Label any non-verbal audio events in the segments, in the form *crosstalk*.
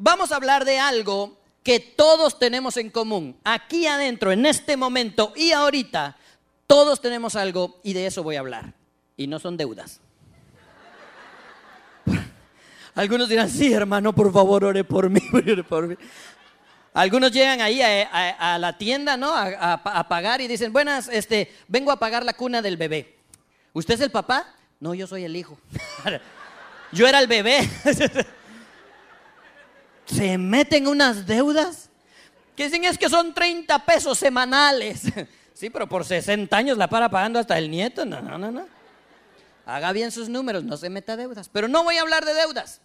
vamos a hablar de algo que todos tenemos en común. Aquí adentro, en este momento y ahorita, todos tenemos algo y de eso voy a hablar. Y no son deudas. *laughs* Algunos dirán, sí, hermano, por favor, ore por mí, *laughs* por mí. Algunos llegan ahí a, la tienda, ¿no? A, pagar y dicen, buenas, este, vengo a pagar la cuna del bebé. ¿Usted es el papá? No, yo soy el hijo. *laughs* yo era el bebé. Se meten unas deudas que dicen es que son 30 pesos semanales. *laughs* sí, pero por 60 años la para pagando hasta el nieto. No, no, no, no. Haga bien sus números, no se meta deudas. Pero no voy a hablar de deudas.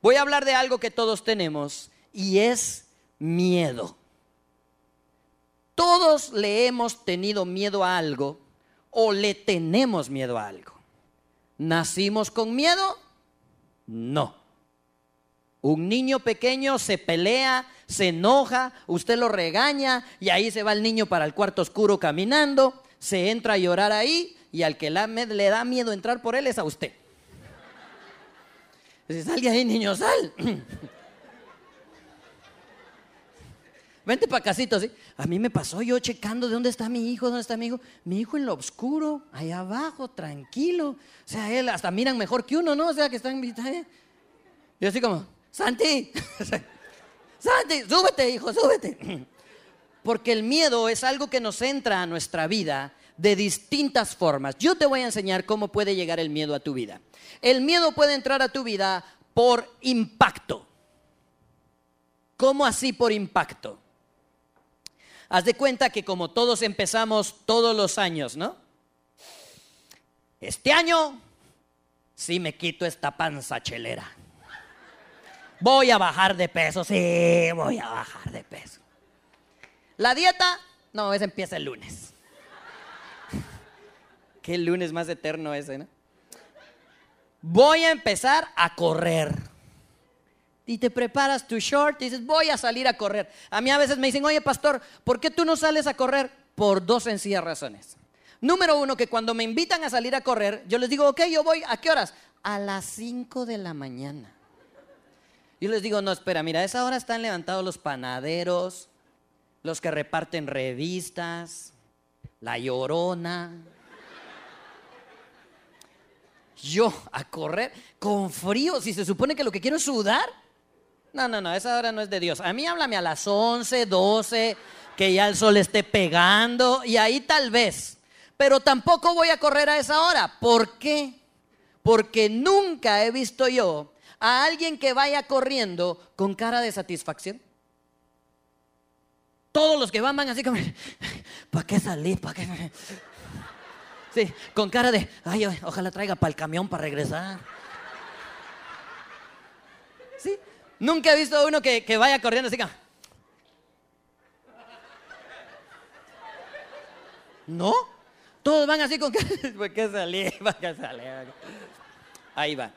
Voy a hablar de algo que todos tenemos y es miedo. Todos le hemos tenido miedo a algo o le tenemos miedo a algo. ¿Nacimos con miedo? No. Un niño pequeño se pelea, se enoja, usted lo regaña y ahí se va el niño para el cuarto oscuro caminando, se entra a llorar ahí y al que le da miedo entrar por él es a usted. Dice, sal ahí, niño, sal. *clears throat* Vente para casito, ¿sí? A mí me pasó yo checando de dónde está mi hijo, dónde está mi hijo. Mi hijo en lo oscuro, ahí abajo, tranquilo. O sea, él hasta miran mejor que uno, ¿no? O sea, que están... ¿eh? Yo así como, Santi, *laughs* Santi, súbete, hijo, súbete. Porque el miedo es algo que nos entra a nuestra vida de distintas formas. Yo te voy a enseñar cómo puede llegar el miedo a tu vida. El miedo puede entrar a tu vida por impacto. ¿Cómo así por impacto? Haz de cuenta que como todos empezamos todos los años, ¿no? Este año sí me quito esta panza chelera. Voy a bajar de peso, sí, voy a bajar de peso. La dieta, no, esa empieza el lunes. *laughs* Qué lunes más eterno ese, ¿no? Voy a empezar a correr. Y te preparas tu short y dices, voy a salir a correr. A mí a veces me dicen, oye pastor, ¿por qué tú no sales a correr? Por dos sencillas razones. Número uno, que cuando me invitan a salir a correr, yo les digo, ok, yo voy, ¿a qué horas? A las 5 de la mañana. Yo les digo, no, espera, mira, a esa hora están levantados los panaderos, los que reparten revistas, la llorona. Yo a correr con frío, si se supone que lo que quiero es sudar. No, no, no, esa hora no es de Dios. A mí háblame a las 11, 12, que ya el sol esté pegando y ahí tal vez. Pero tampoco voy a correr a esa hora. ¿Por qué? Porque nunca he visto yo a alguien que vaya corriendo con cara de satisfacción? Todos los que van van así como, *laughs* ¿para qué salir? ¿Para qué? *laughs* Sí, con cara de, ay, ojalá traiga para el camión para regresar. Sí, nunca he visto uno que, vaya corriendo así como, ¿no? Todos van así con, ¿para *laughs* qué salir? ¿Para qué salir? Ahí va.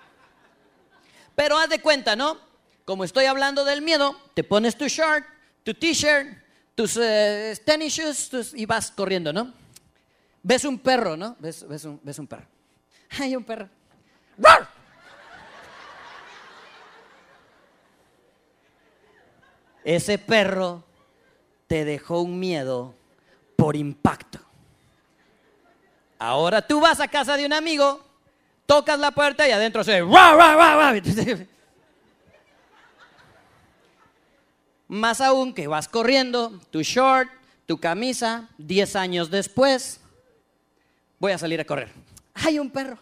Pero haz de cuenta, ¿no? Como estoy hablando del miedo, te pones tu short, tu t-shirt, tus uh, tennis shoes y vas corriendo, ¿no? Ves un perro, ¿no? Ves, un, ves un, perro. *laughs* Hay un perro. Ese perro te dejó un miedo por impacto. Ahora tú vas a casa de un amigo tocas la puerta y adentro se... *laughs* Más aún que vas corriendo, tu short, tu camisa, 10 años después, voy a salir a correr. Hay un perro.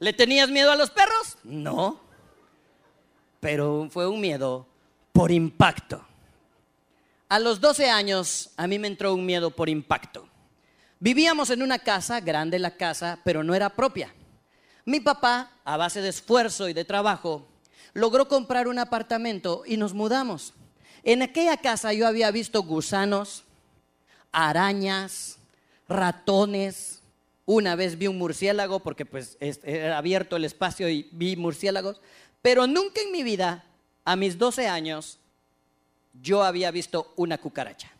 ¿Le tenías miedo a los perros? No. Pero fue un miedo por impacto. A los 12 años a mí me entró un miedo por impacto. Vivíamos en una casa, grande la casa, pero no era propia. Mi papá, a base de esfuerzo y de trabajo, logró comprar un apartamento y nos mudamos. En aquella casa yo había visto gusanos, arañas, ratones, una vez vi un murciélago porque pues era abierto el espacio y vi murciélagos, pero nunca en mi vida, a mis 12 años, yo había visto una cucaracha.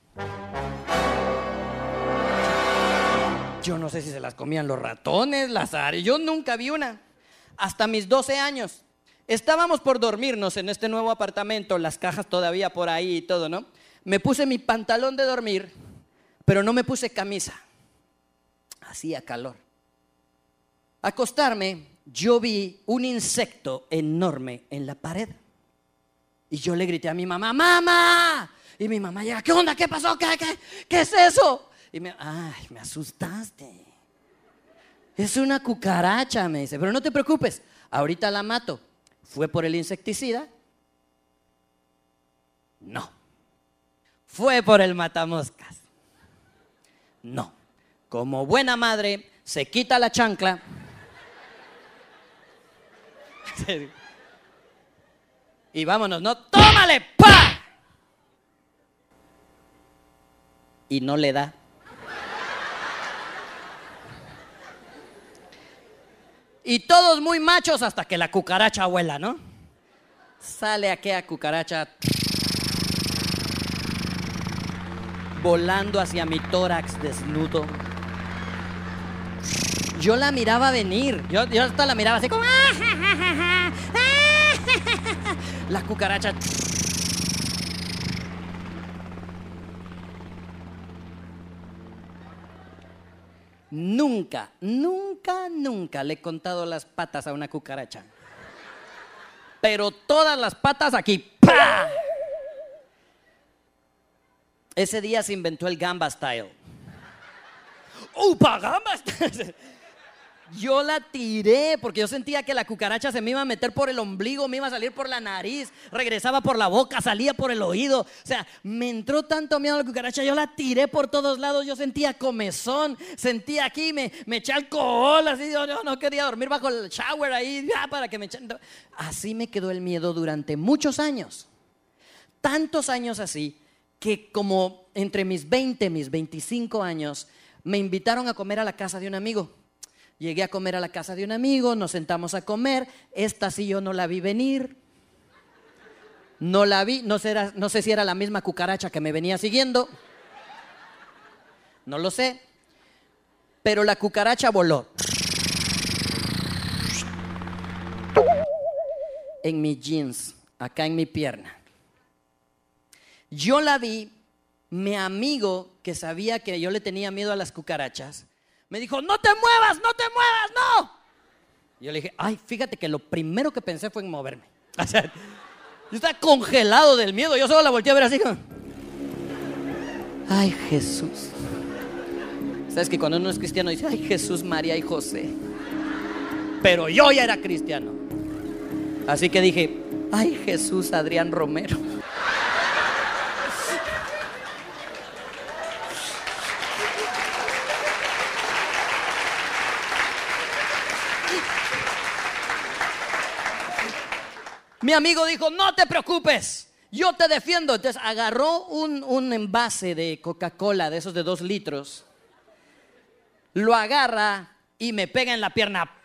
Yo no sé si se las comían los ratones, las áreas. Yo nunca vi una. Hasta mis 12 años. Estábamos por dormirnos en este nuevo apartamento, las cajas todavía por ahí y todo, ¿no? Me puse mi pantalón de dormir, pero no me puse camisa. Hacía calor. Acostarme, yo vi un insecto enorme en la pared. Y yo le grité a mi mamá, ¡Mamá! Y mi mamá llega, ¿qué onda? ¿Qué pasó? ¿Qué, qué, qué es eso? Y me, ay, me asustaste. Es una cucaracha, me dice, pero no te preocupes, ahorita la mato. ¿Fue por el insecticida? No. ¿Fue por el matamoscas? No. Como buena madre, se quita la chancla. *laughs* y vámonos, ¿no? ¡Tómale! ¡Pa! Y no le da. Y todos muy machos hasta que la cucaracha vuela, ¿no? Sale aquella cucaracha volando hacia mi tórax desnudo. Yo la miraba venir. Yo, hasta la miraba así como. La cucaracha. Nunca, nunca, nunca le he contado las patas a una cucaracha. Pero todas las patas aquí. Ese día se inventó el gamba style. ¡Upa, gamba style! Yo la tiré porque yo sentía que la cucaracha se me iba a meter por el ombligo, me iba a salir por la nariz, regresaba por la boca, salía por el oído. O sea, me entró tanto miedo a la cucaracha, yo la tiré por todos lados, yo sentía comezón, sentía aquí, me, me eché alcohol, así, yo, no quería dormir bajo el shower ahí, ya, para que me echen. Así me quedó el miedo durante muchos años. Tantos años así que como entre mis 20, mis 25 años, me invitaron a comer a la casa de un amigo. Llegué a comer a la casa de un amigo, nos sentamos a comer. Esta sí yo no la vi venir. No la vi, no sé, si era la misma cucaracha que me venía siguiendo. No lo sé. Pero la cucaracha voló. En mis jeans, acá en mi pierna. Yo la vi, mi amigo que sabía que yo le tenía miedo a las cucarachas, me dijo, no te muevas, no te muevas, no. yo le dije, ay, fíjate que lo primero que pensé fue en moverme. *laughs* O sea, yo estaba congelado del miedo, yo solo la volteé a ver así *laughs* ay Jesús. Sabes que cuando uno es cristiano dice, ay Jesús, María y José. Pero yo ya era cristiano. Así que dije, ay Jesús, Adrián Romero. Mi amigo dijo, no te preocupes, yo te defiendo. Entonces agarró un, envase de Coca-Cola, de esos de dos litros, lo agarra y me pega en la pierna.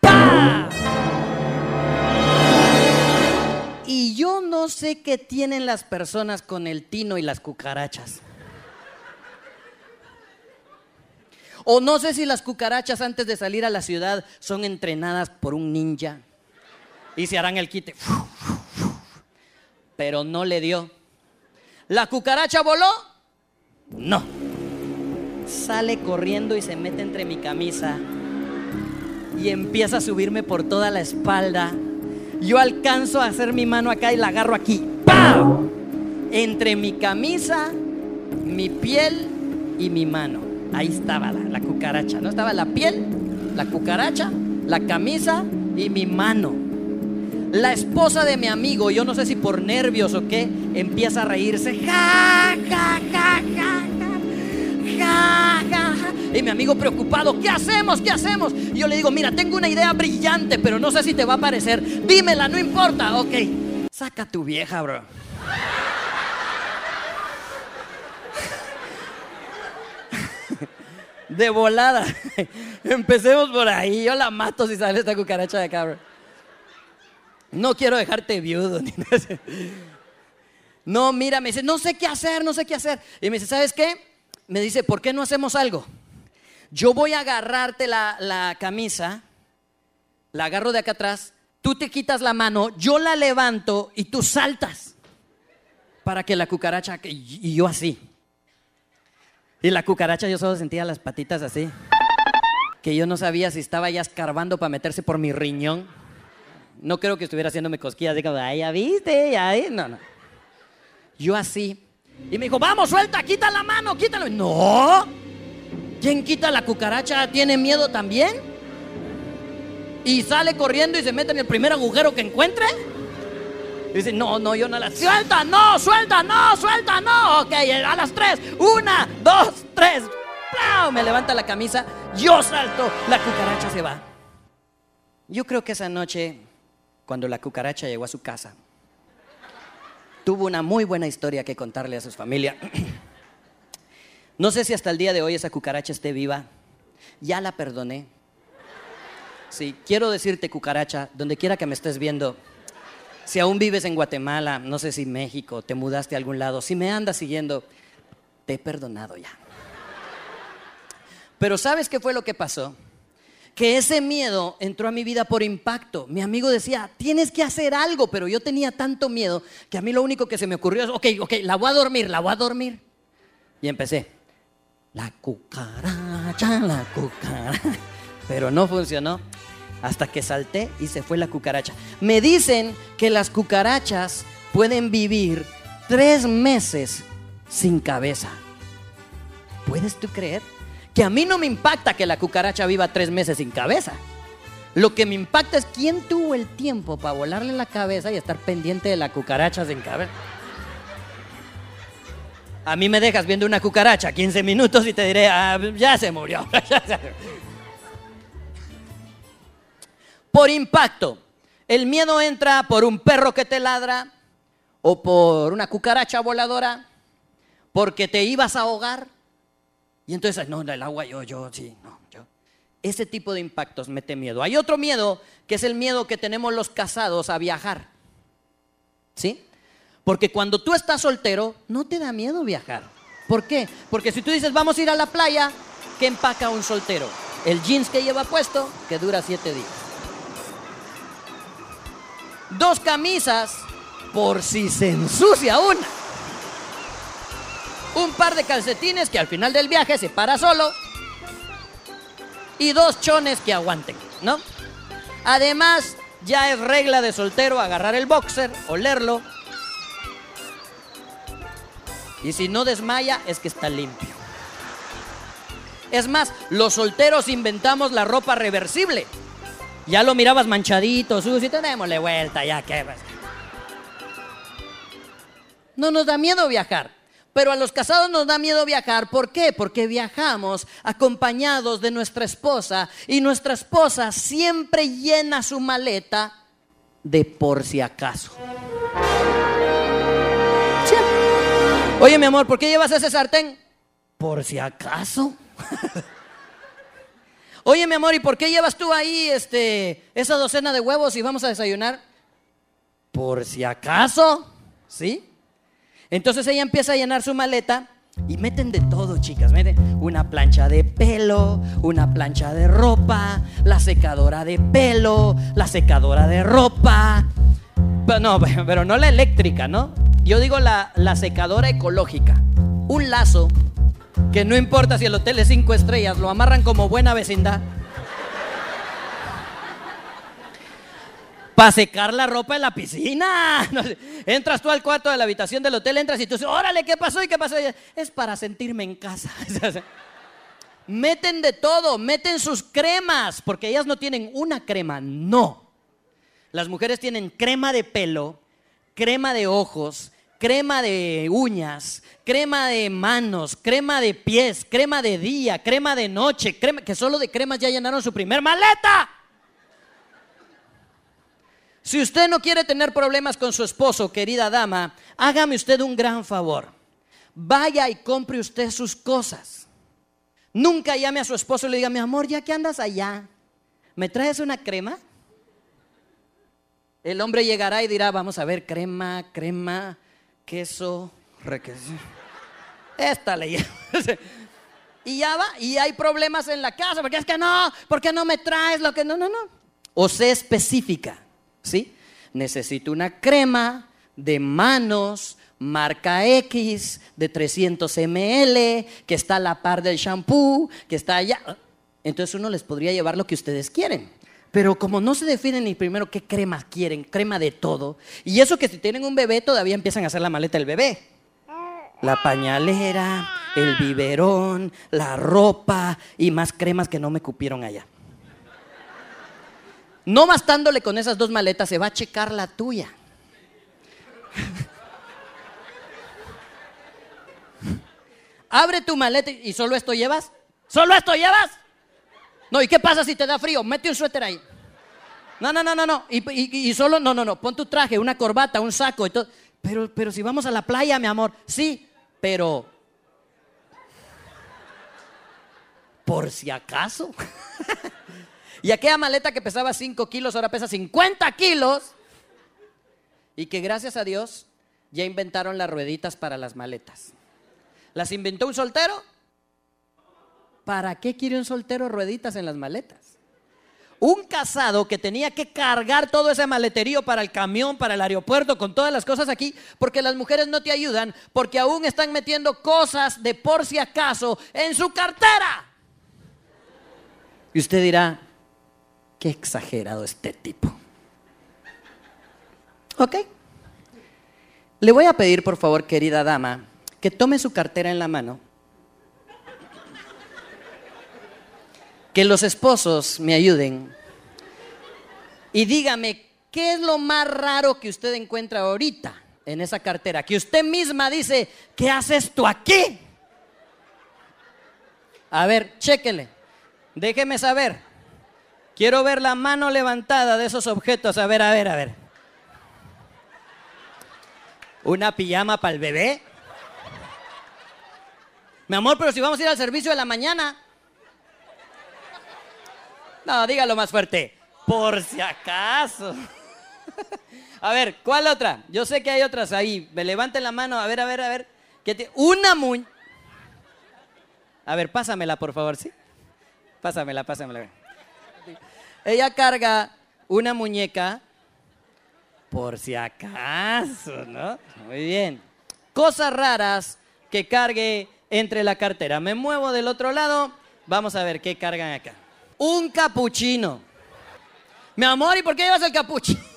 Y yo no sé qué tienen las personas con el tino y las cucarachas. O no sé si las cucarachas antes de salir a la ciudad son entrenadas por un ninja y se harán el quite pero no le dio. ¿La cucaracha voló? No. Sale corriendo y se mete entre mi camisa y empieza a subirme por toda la espalda. Yo alcanzo a hacer mi mano acá y la agarro aquí. ¡Pau! Entre mi camisa, mi piel y mi mano. Ahí estaba la, la cucaracha, ¿no? Estaba la piel, la cucaracha, la camisa y mi mano. La esposa de mi amigo, yo no sé si por nervios o qué, empieza a reírse. Ja, ja, ja, ja, ja, ja, ja. Y mi amigo preocupado, ¿qué hacemos? ¿Qué hacemos? Y yo le digo, mira, tengo una idea brillante, pero no sé si te va a parecer. Dímela, no importa. Ok, saca tu vieja, bro. *laughs* De volada. *laughs* Empecemos por ahí. Yo la mato si sale esta cucaracha de cabra. No quiero dejarte viudo. *laughs* No, mira, me dice, no sé qué hacer, no sé qué hacer. Y me dice, ¿sabes qué? Me dice, ¿por qué no hacemos algo? Yo voy a agarrarte la, la camisa, la agarro de acá atrás, tú te quitas la mano, yo la levanto y tú saltas para que la cucaracha, y yo así. Y la cucaracha yo solo sentía las patitas así, que yo no sabía si estaba ya escarbando para meterse por mi riñón. No creo que estuviera haciéndome cosquillas, digo, ay, ya viste, ya, no, no. Yo así. Y me dijo, vamos, suelta, quita la mano, quítalo. No. ¿Quién quita la cucaracha? ¿Tiene miedo también? Y sale corriendo y se mete en el primer agujero que encuentre. dice, no, no, yo no la... Suelta, no, suelta, no, suelta, no. Ok, a las tres. Una, dos, tres. Me levanta la camisa, yo salto, la cucaracha se va. Yo creo que esa noche, cuando la cucaracha llegó a su casa, tuvo una muy buena historia que contarle a su familia. *clears throat* No sé si hasta el día de hoy esa cucaracha esté viva. Ya la perdoné. Sí, quiero decirte, cucaracha, donde quiera que me estés viendo, si aún vives en Guatemala, no sé si México, te mudaste a algún lado, si me andas siguiendo, te he perdonado ya. Pero ¿sabes qué fue lo que pasó? Que ese miedo entró a mi vida por impacto. Mi amigo decía, tienes que hacer algo, pero yo tenía tanto miedo que a mí lo único que se me ocurrió es, ok, ok, la voy a dormir, la voy a dormir. Y empecé, la cucaracha, la cucaracha. *laughs* Pero no funcionó hasta que salté y se fue la cucaracha. Me dicen que las cucarachas pueden vivir tres meses sin cabeza. ¿Puedes tú creer? Que a mí no me impacta que la cucaracha viva tres meses sin cabeza. Lo que me impacta es quién tuvo el tiempo para volarle la cabeza y estar pendiente de la cucaracha sin cabeza. A mí me dejas viendo una cucaracha 15 minutos y te diré, ah, *laughs* ya se murió. por impacto. El miedo entra por un perro que te ladra o por una cucaracha voladora, porque te ibas a ahogar, y entonces, no, el agua, yo, yo, sí, no, yo. Ese tipo de impactos mete miedo. Hay otro miedo, que es el miedo que tenemos los casados a viajar. ¿Sí? Porque cuando tú estás soltero, no te da miedo viajar. ¿Por qué? Porque si tú dices, vamos a ir a la playa, ¿qué empaca un soltero? El jeans que lleva puesto, que dura siete días. Dos camisas, por si se ensucia una un par de calcetines que al final del viaje se para solo y dos chones que aguanten, ¿no? Además, ya es regla de soltero agarrar el boxer, olerlo. Y si no desmaya, es que está limpio. Es más, los solteros inventamos la ropa reversible. Ya lo mirabas manchadito, sucio, tenémosle vuelta, ya que. No nos da miedo viajar. Pero a los casados nos da miedo viajar. ¿Por qué? Porque viajamos acompañados de nuestra esposa y nuestra esposa siempre llena su maleta de por si acaso. Oye, mi amor, ¿por qué llevas ese sartén? Por si acaso. *laughs* Oye, mi amor, ¿y por qué llevas tú ahí este, esa docena de huevos y vamos a desayunar? Por si acaso, ¿sí? Entonces ella empieza a llenar su maleta y meten de todo, chicas. Meten una plancha de pelo, una plancha de ropa, la secadora de pelo, la secadora de ropa. Pero no, *laughs* pero no la eléctrica, ¿no? Yo digo la, la secadora ecológica. Un lazo que no importa si el hotel es cinco estrellas, lo amarran como buena vecindad para secar la ropa en la piscina. *laughs* Entras tú al cuarto de la habitación del hotel, entras y tú dices, órale, ¿qué pasó y qué pasó? Es para sentirme en casa. *laughs* meten de todo, meten sus cremas, porque ellas no tienen una crema, no. Las mujeres tienen crema de pelo, crema de ojos, crema de uñas, crema de manos, crema de pies, crema de día, crema de noche, crema, que solo de cremas ya llenaron su primer maleta. Si usted no quiere tener problemas con su esposo, querida dama, hágame usted un gran favor. Vaya y compre usted sus cosas. Nunca llame a su esposo y le diga, mi amor, ya que andas allá, ¿me traes una crema? El hombre llegará y dirá, vamos a ver, crema, crema, queso, requesón. Esta ley. *laughs* y ya va, y hay problemas en la casa, porque es que no, porque no me traes lo que no, no, no. O sé específica, ¿sí? Necesito una crema de manos marca X de 300 ml, que está a la par del shampoo, que está allá. Entonces uno les podría llevar lo que ustedes quieren. Pero como no se definen ni primero qué crema quieren, crema de todo, y eso que si tienen un bebé todavía empiezan a hacer la maleta del bebé. La pañalera, el biberón, la ropa y más cremas que no me cupieron allá. No bastándole con esas dos maletas, se va a checar la tuya. *laughs* Abre tu maleta y solo esto llevas. ¿Solo esto llevas? No, ¿y qué pasa si te da frío? Mete un suéter ahí. No, no, no, no, no. Y, solo, no, no, no. Pon tu traje, una corbata, un saco y todo. Pero, pero si vamos a la playa, mi amor. Sí, pero. Por si acaso. *laughs* y aquella maleta que pesaba 5 kilos, ahora pesa 50 kilos. Y que gracias a Dios ya inventaron las rueditas para las maletas. ¿Las inventó un soltero? ¿Para qué quiere un soltero rueditas en las maletas? Un casado que tenía que cargar todo ese maleterío para el camión, para el aeropuerto, con todas las cosas aquí, porque las mujeres no te ayudan, porque aún están metiendo cosas de por si acaso en su cartera. Y usted dirá, exagerado este tipo. ¿Ok? Le voy a pedir, por favor, querida dama, que tome su cartera en la mano. Que los esposos me ayuden. Y dígame, ¿qué es lo más raro que usted encuentra ahorita en esa cartera? Que usted misma dice, ¿qué haces tú aquí? A ver, chéquele. Déjeme saber. Quiero ver la mano levantada de esos objetos. A ver, a ver, a ver. ¿Una pijama para el bebé? Mi amor, pero si vamos a ir al servicio de la mañana. No, dígalo más fuerte. Por si acaso. *laughs* A ver, ¿cuál otra? Yo sé que hay otras ahí. Me levanten la mano. A ver, a ver, a ver. Una muñeca. A ver, pásamela, por favor, ¿sí? Pásamela, pásamela. Ella carga una muñeca por si acaso, ¿no? Muy bien. Cosas raras que cargue entre la cartera. Me muevo del otro lado. Vamos a ver qué cargan acá. Un capuchino. Mi amor, ¿y por qué llevas el capuchino? *laughs*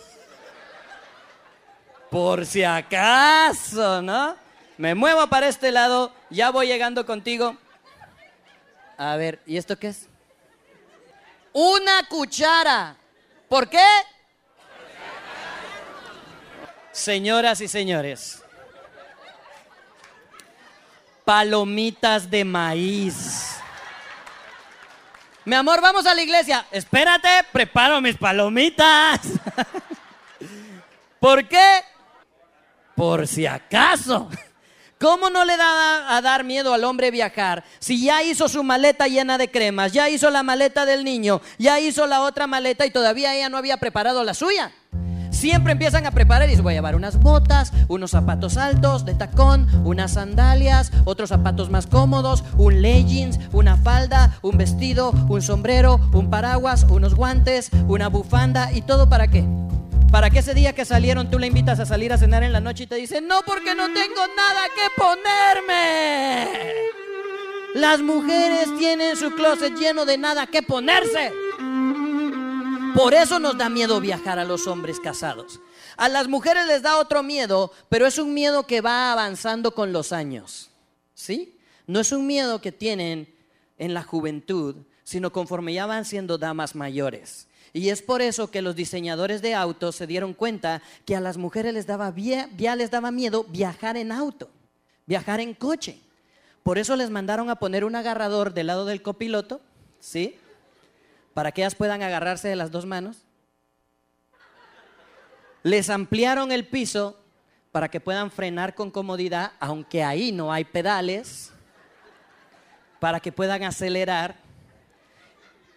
Por si acaso, ¿no? Me muevo para este lado, ya voy llegando contigo. A ver, ¿y esto qué es? Una cuchara. ¿Por qué? Señoras y señores, palomitas de maíz. Mi amor, vamos a la iglesia. Espérate, preparo mis palomitas. *laughs* ¿Por qué? Por si acaso. ¿Cómo no le da a dar miedo al hombre viajar si ya hizo su maleta llena de cremas, ya hizo la maleta del niño, ya hizo la otra maleta y todavía ella no había preparado la suya? siempre empiezan a preparar y dicen, voy a llevar unas botas, unos zapatos altos de tacón, unas sandalias, otros zapatos más cómodos, un leggings, una falda, un vestido, un sombrero, un paraguas, unos guantes, una bufanda y todo para qué? Para que ese día que salieron tú le invitas a salir a cenar en la noche y te dice, no porque no tengo nada que ponerme. Las mujeres tienen su closet lleno de nada que ponerse. Por eso nos da miedo viajar a los hombres casados. A las mujeres les da otro miedo, pero es un miedo que va avanzando con los años. ¿Sí? No es un miedo que tienen en la juventud, sino conforme ya van siendo damas mayores. Y es por eso que los diseñadores de autos se dieron cuenta que a las mujeres les daba, ya les daba miedo viajar en auto, viajar en coche. Por eso les mandaron a poner un agarrador del lado del copiloto, ¿sí? para que ellas puedan agarrarse de las dos manos. Les ampliaron el piso para que puedan frenar con comodidad, aunque ahí no hay pedales, para que puedan acelerar.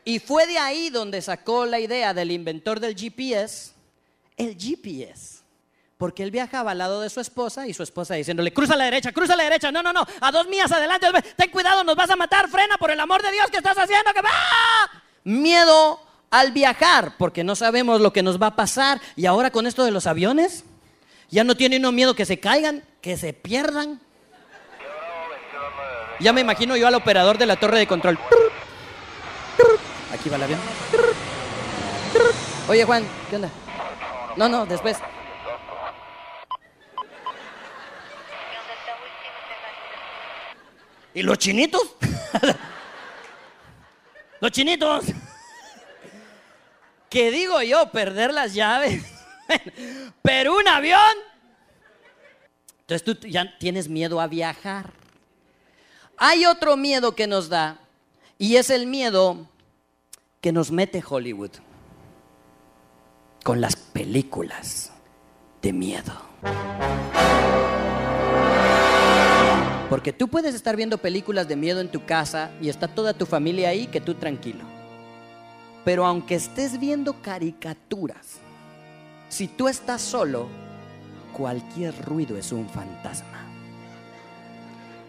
Y fue de ahí donde sacó la idea del inventor del GPS, el GPS, Porque él viajaba al lado de su esposa y su esposa diciéndole, cruza a la derecha, cruza a la derecha, no, no, no, a dos millas adelante, ten cuidado, nos vas a matar, frena por el amor de Dios que estás haciendo, que va. Miedo al viajar, porque no sabemos lo que nos va a pasar. Y ahora con esto de los aviones, ya no tiene uno miedo que se caigan, que se pierdan. Ya me imagino yo al operador de la torre de control. Aquí va el avión. Oye, Juan, ¿qué onda? No, no, después. ¿Y los chinitos? los chinitos. ¿Qué digo yo? Perder las llaves. Pero un avión. Entonces tú ya tienes miedo a viajar. Hay otro miedo que nos da y es el miedo que nos mete Hollywood con las películas de miedo. Porque tú puedes estar viendo películas de miedo en tu casa y está toda tu familia ahí que tú tranquilo. Pero aunque estés viendo caricaturas, si tú estás solo, cualquier ruido es un fantasma.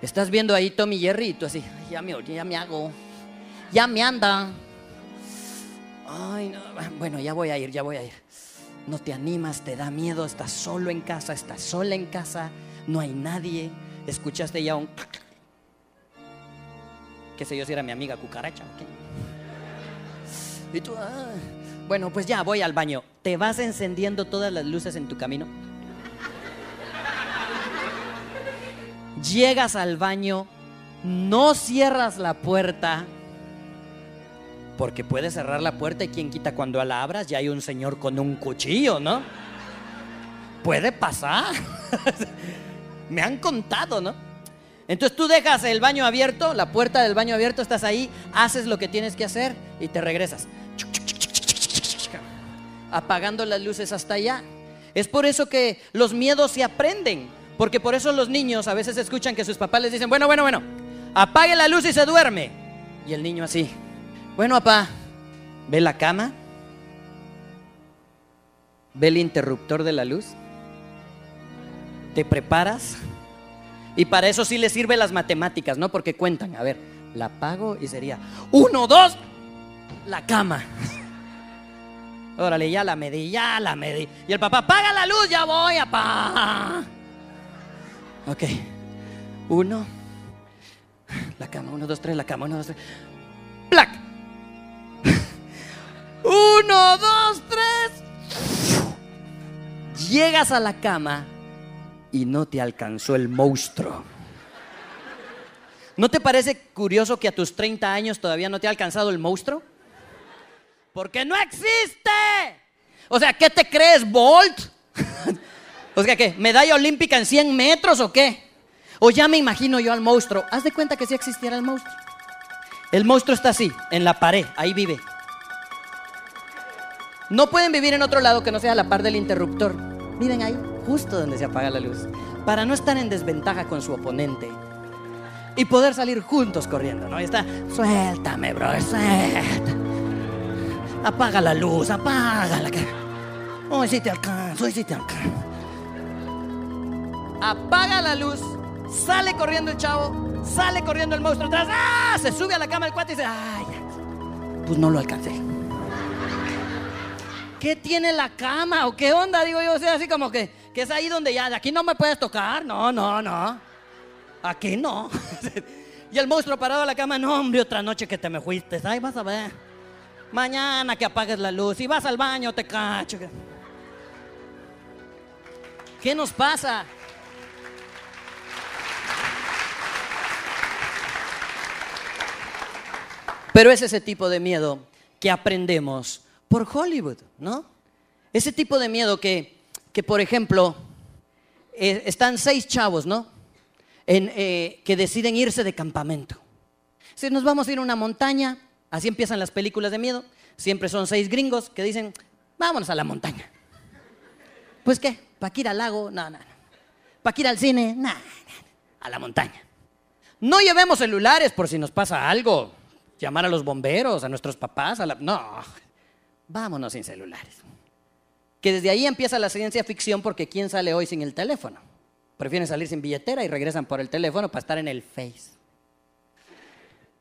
Estás viendo ahí Tommy Jerry y tú así, ya me, ya me hago, ya me anda. Ay, no, bueno, ya voy a ir, ya voy a ir. No te animas, te da miedo, estás solo en casa, estás sola en casa, no hay nadie escuchaste ya un... qué sé yo si era mi amiga cucaracha. Y tú, ah, bueno, pues ya voy al baño. ¿Te vas encendiendo todas las luces en tu camino? Llegas al baño, no cierras la puerta, porque puedes cerrar la puerta y quien quita cuando la abras ya hay un señor con un cuchillo, ¿no? Puede pasar. *laughs* Me han contado, ¿no? Entonces tú dejas el baño abierto, la puerta del baño abierto, estás ahí, haces lo que tienes que hacer y te regresas. Apagando las luces hasta allá. Es por eso que los miedos se aprenden. Porque por eso los niños a veces escuchan que sus papás les dicen, bueno, bueno, bueno, apague la luz y se duerme. Y el niño así, bueno, papá, ve la cama, ve el interruptor de la luz te preparas. Y para eso sí le sirve las matemáticas, ¿no? Porque cuentan, a ver, la pago y sería uno, dos, la cama. *laughs* Órale, ya la medí, ya la medí. Y el papá, paga la luz, ya voy, papá. Ok, uno, la cama, uno, dos, tres, la cama, uno, dos, tres. ¡Plac! Uno, dos, tres. Llegas a la cama y no te alcanzó el monstruo. ¿No te parece curioso que a tus 30 años todavía no te ha alcanzado el monstruo? Porque no existe. O sea, ¿qué te crees, Bolt? *laughs* o sea, ¿qué? ¿Medalla olímpica en 100 metros o qué? O ya me imagino yo al monstruo. Haz de cuenta que si existiera el monstruo. El monstruo está así, en la pared, ahí vive. No pueden vivir en otro lado que no sea la par del interruptor. Viven ahí justo donde se apaga la luz, para no estar en desventaja con su oponente y poder salir juntos corriendo, ¿no? Está, suéltame, bro, suelta. Apaga la luz, apágala. Hoy sí te alcanzo, hoy sí te alcanzo. Apaga la luz, sale corriendo el chavo, sale corriendo el monstruo atrás, ¡ah! Se sube a la cama el cuate y dice, ¡ay! Pues no lo alcancé. ¿Qué tiene la cama? ¿O qué onda? Digo yo, o sea, así como que que es ahí donde ya, de aquí no me puedes tocar, no, no, no, aquí no. *laughs* y el monstruo parado a la cama, no, hombre, otra noche que te me fuiste, ahí vas a ver. Mañana que apagues la luz y vas al baño, te cacho. ¿Qué nos pasa? Pero es ese tipo de miedo que aprendemos por Hollywood, ¿no? Ese tipo de miedo que que, por ejemplo, eh, están seis chavos, ¿no? Eh, que deciden irse de campamento. Si nos vamos a ir a una montaña, así empiezan las películas de miedo. Siempre son seis gringos que dicen, vámonos a la montaña. Pues qué, ¿para ir al lago? No, no, no. ¿Para ir al cine? No, a la montaña. No llevemos celulares por si nos pasa algo. Llamar a los bomberos, a nuestros papás, a la... No, vámonos sin celulares. que desde ahí empieza la ciencia ficción porque ¿quién sale hoy sin el teléfono? Prefieren salir sin billetera y regresan por el teléfono para estar en el Face.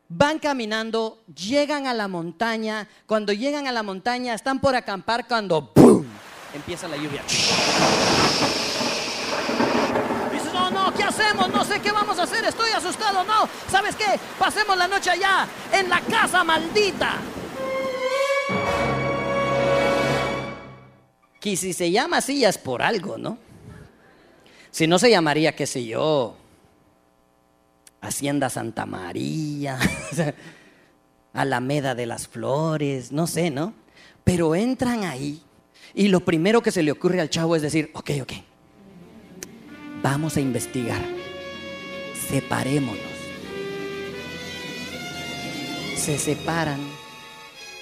Van caminando, llegan a la montaña. Cuando llegan a la montaña, están por acampar cuando ¡pum! empieza la lluvia. Dices, no, no, ¿qué hacemos? No sé qué vamos a hacer, estoy asustado. No, ¿sabes qué? Pasemos la noche allá, en la casa maldita. Que si se llama así es por algo, ¿no? Si no se llamaría, qué sé yo, Hacienda Santa María, *laughs* Alameda de las Flores, no sé, ¿no? Pero entran ahí y lo primero que se le ocurre al chavo es decir, ok, ok, vamos a investigar, separémonos. Se separan,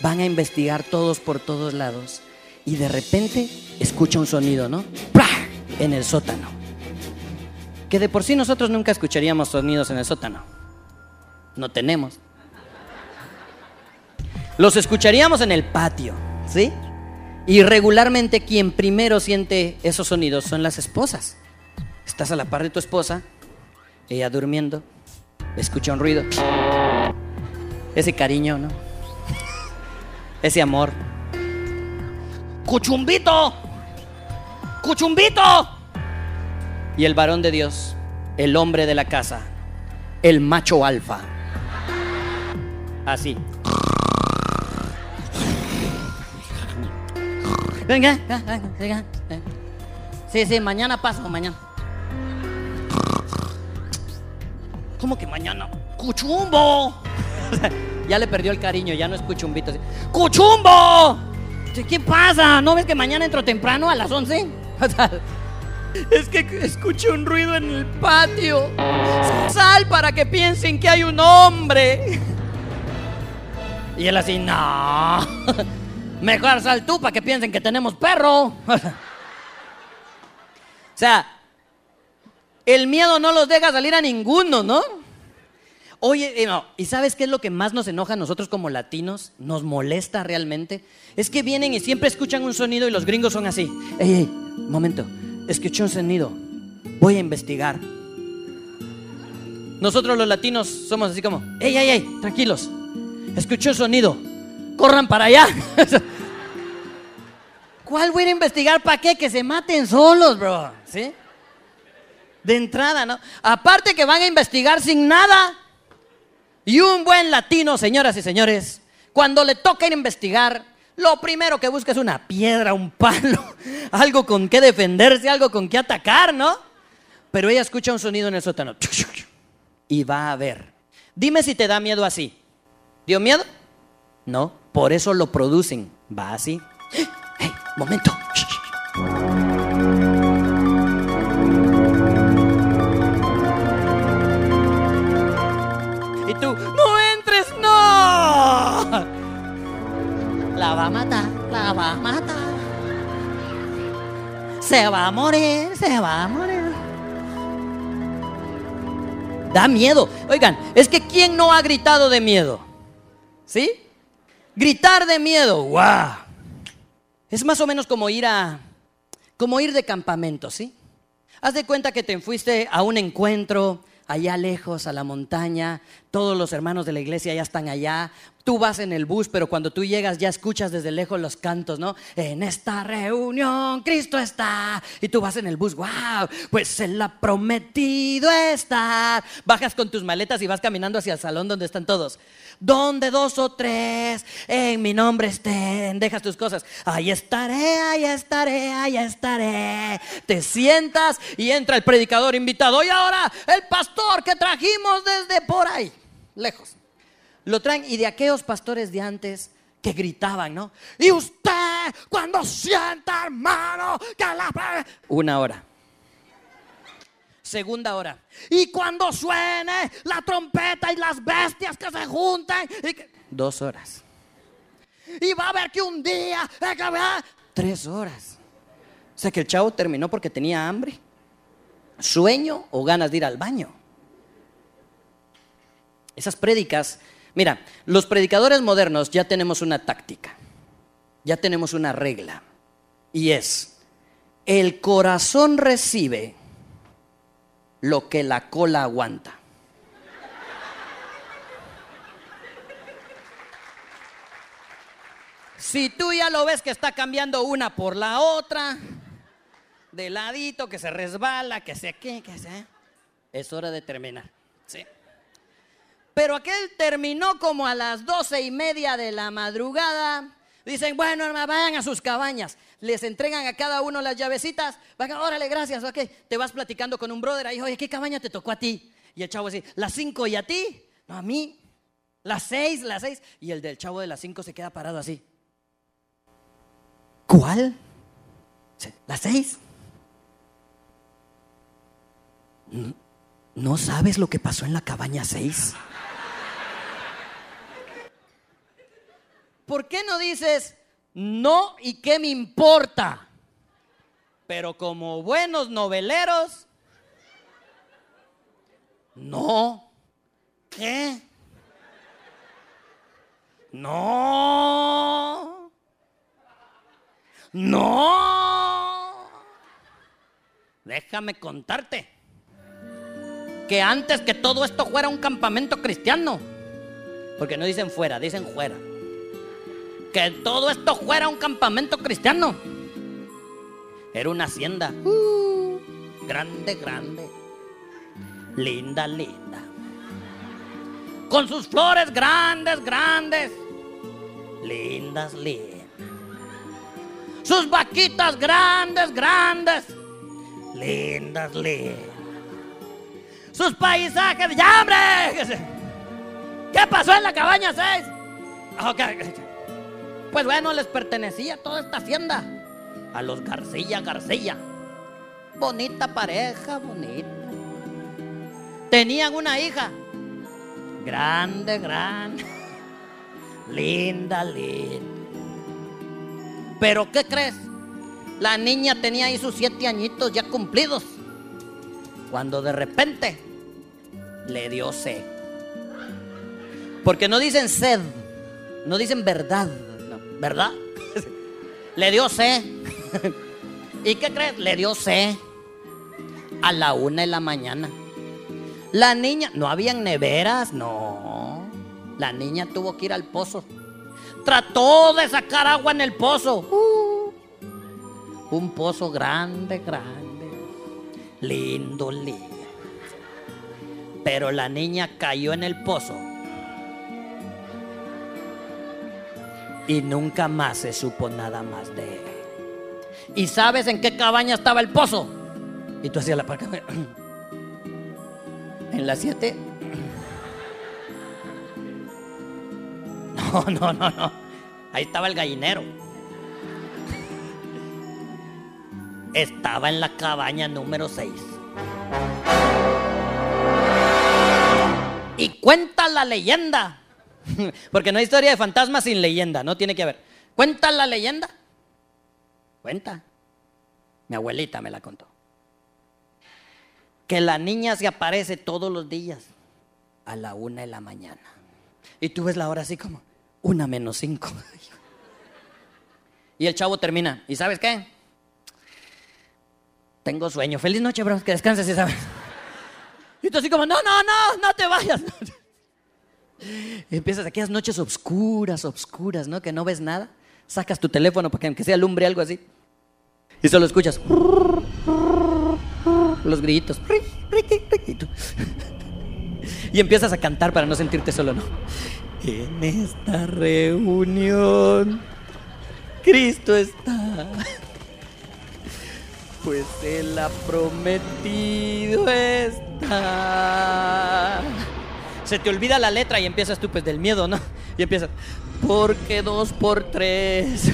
van a investigar todos por todos lados y de repente escucha un sonido, ¿no? En el sótano que de por sí nosotros nunca escucharíamos sonidos en el sótano. No tenemos. Los escucharíamos en el patio, ¿sí? Y regularmente quien primero siente esos sonidos son las esposas. Estás a la par de tu esposa, ella durmiendo, escucha un ruido. Ese cariño, ¿no? Ese amor. ¡Cuchumbito! ¡Cuchumbito! Y el varón de Dios, el hombre de la casa, el macho alfa. Así. Venga, venga. Sí, sí, mañana paso, mañana. ¿Cómo que mañana? ¡Cuchumbo! *laughs* ya le perdió el cariño, ya no es cuchumbito. ¡Cuchumbo! ¿Qué pasa? ¿No ves que mañana entro temprano a las 11? *laughs* Es que escuché un ruido en el patio. Sal para que piensen que hay un hombre. Y él así, no. *laughs* Mejor sal tú para que piensen que tenemos perro. *laughs* o sea, el miedo no los deja salir a ninguno, ¿no? Oye, no, ¿y sabes qué es lo que más nos enoja a nosotros como latinos? Nos molesta realmente. Es que vienen y siempre escuchan un sonido y los gringos son así. Ey, ey, momento escuché un sonido, voy a investigar. Nosotros los latinos somos así como, ey, ey, ey, tranquilos, escuché un sonido, corran para allá. *laughs* ¿Cuál voy a investigar para qué? Que se maten solos, bro. ¿Sí? De entrada, ¿no? Aparte que van a investigar sin nada. Y un buen latino, señoras y señores, cuando le toca ir a investigar, lo primero que busca es una piedra, un palo, *laughs* algo con que defenderse, algo con que atacar, ¿no? Pero ella escucha un sonido en el sótano *laughs* y va a ver. Dime si te da miedo así. ¿Dio miedo? No, por eso lo producen. Va así. *gasps* ¡Hey, momento! La va a matar, la va a matar. Se va a morir, se va a morir. Da miedo. Oigan, es que ¿quién no ha gritado de miedo? ¿Sí? Gritar de miedo, ¡guau! Es más o menos como ir a como ir de campamento, ¿sí? Haz de cuenta que te fuiste a un encuentro allá lejos, a la montaña, todos los hermanos de la iglesia ya están allá, tú vas en el bus, pero cuando tú llegas ya escuchas desde lejos los cantos, ¿no? En esta reunión Cristo está. Y tú vas en el bus, wow, pues Él ha prometido estar. Bajas con tus maletas y vas caminando hacia el salón donde están todos. Donde dos o tres en mi nombre estén, dejas tus cosas. Ahí estaré, ahí estaré, ahí estaré. Te sientas y entra el predicador invitado. Y ahora el pastor que trajimos desde por ahí, lejos lo traen y de aquellos pastores de antes que gritaban, ¿no? Y usted cuando sienta, hermano, que la... Una hora. Segunda hora. Y cuando suene la trompeta y las bestias que se juntan. Dos horas. Y va a haber que un día... Tres horas. O sea que el chavo terminó porque tenía hambre, sueño o ganas de ir al baño. Esas prédicas Mira, los predicadores modernos ya tenemos una táctica, ya tenemos una regla. Y es, el corazón recibe lo que la cola aguanta. Si tú ya lo ves que está cambiando una por la otra, de ladito, que se resbala, que se qué, que se... Es hora de terminar. ¿sí? Pero aquel terminó como a las doce y media de la madrugada. Dicen, bueno, hermano, vayan a sus cabañas. Les entregan a cada uno las llavecitas. Vayan, órale, gracias. Ok, te vas platicando con un brother ahí, oye, ¿qué cabaña te tocó a ti? Y el chavo dice, las cinco y a ti. No, a mí. Las seis, las seis. Y el del chavo de las cinco se queda parado así. ¿Cuál? ¿Las seis? ¿No sabes lo que pasó en la cabaña 6? ¿Por qué no dices no y qué me importa? Pero como buenos noveleros, no. ¿Qué? No. No. Déjame contarte que antes que todo esto fuera un campamento cristiano, porque no dicen fuera, dicen fuera, que todo esto fuera un campamento cristiano, era una hacienda, uh, grande, grande, linda, linda, con sus flores grandes, grandes, lindas, lindas, sus vaquitas grandes, grandes, lindas, lindas. Sus paisajes. ¡Ya, hombre! *laughs* ¿Qué pasó en la cabaña 6? Pues bueno, les pertenecía toda esta hacienda. A los García García. Bonita pareja, bonita. Tenían una hija. Grande, grande. *laughs* Linda, linda. Pero ¿qué crees? La niña tenía ahí sus siete añitos ya cumplidos. Cuando de repente le dio sed. Porque no dicen sed, no dicen verdad, ¿verdad? le dio sed. ¿Y qué crees? Le dio sed a la una de la mañana. La niña, no habían neveras, no. La niña tuvo que ir al pozo. Trató de sacar agua en el pozo. Uh. un pozo grande, grande. Lindo, lindo. Pero la niña cayó en el pozo. Y nunca más se supo nada más de él. ¿Y sabes en qué cabaña estaba el pozo? Y tú hacías la parca. *clears throat* En las siete. *clears throat* No, no, no, no. Ahí estaba el gallinero. *clears throat* Estaba en la cabaña número 6. Y cuenta la leyenda. *laughs* Porque no hay historia de fantasmas sin leyenda, no tiene que haber. Cuenta la leyenda. Cuenta. Mi abuelita me la contó. Que la niña se aparece todos los días a la una de la mañana. Y tú ves la hora así como una menos cinco. *laughs* Y el chavo termina. ¿Y sabes qué? Tengo sueño. Feliz noche, bro. Que descanses y sabes. *laughs* Y tú así como, no, no, no, no te vayas. Empiezas aquellas noches oscuras, oscuras, ¿no? Que no ves nada. Sacas tu teléfono para que aunque sea alumbre algo así. Y solo escuchas los grillitos. Y empiezas a cantar para no sentirte solo, ¿no? En esta reunión, Cristo está pues Él ha prometido estar. Se te olvida la letra y empiezas tú, pues del miedo, ¿no? Y empiezas, porque dos por tres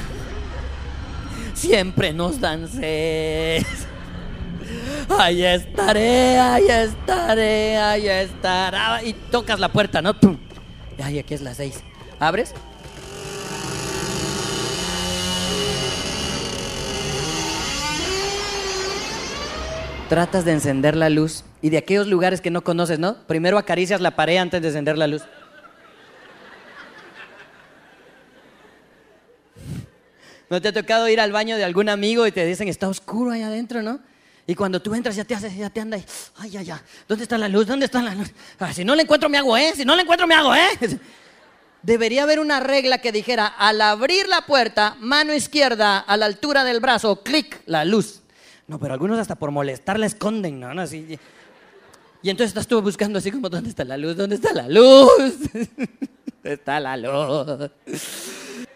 siempre nos dan seis. Ahí estaré, ahí estaré, ahí estará. Y tocas la puerta, ¿no? Ay, aquí es las seis. ¿Abres? tratas de encender la luz y de aquellos lugares que no conoces, ¿no? Primero acaricias la pared antes de encender la luz. ¿No te ha tocado ir al baño de algún amigo y te dicen, está oscuro ahí adentro, ¿no? Y cuando tú entras ya te haces, ya te anda ahí, ay, ay, ay, ¿dónde está la luz? ¿Dónde está la luz? Ah, si no la encuentro me hago, ¿eh? Si no la encuentro me hago, ¿eh? *laughs* Debería haber una regla que dijera, al abrir la puerta, mano izquierda a la altura del brazo, clic, la luz. No, pero algunos hasta por molestar la esconden, ¿no? Así, y entonces estás tú buscando así como, ¿dónde está la luz? ¿Dónde está la luz? ¿Dónde *laughs* está la luz?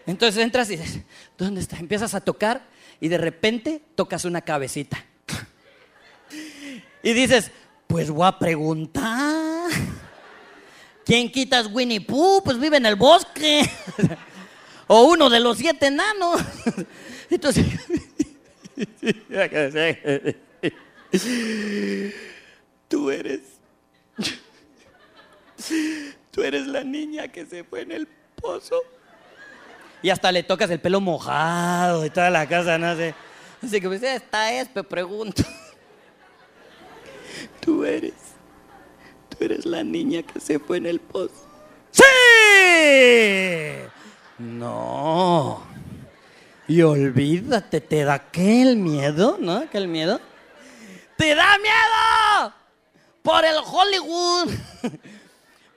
Entonces entras y dices, ¿dónde está? Empiezas a tocar y de repente tocas una cabecita. Y dices, pues voy a preguntar. ¿Quién quitas Winnie Pooh? Pues vive en el bosque. O uno de los siete enanos. Entonces, *laughs* tú eres, *laughs* tú eres la niña que se fue en el pozo. Y hasta le tocas el pelo mojado y toda la casa, no sé. Así que pues, esta es, me pregunto. *laughs* Tú eres. Tú eres la niña que se fue en el pozo. ¡Sí! No. Y olvídate, ¿te da qué el miedo? ¿No? ¿Qué el miedo? ¡Te da miedo! Por el Hollywood.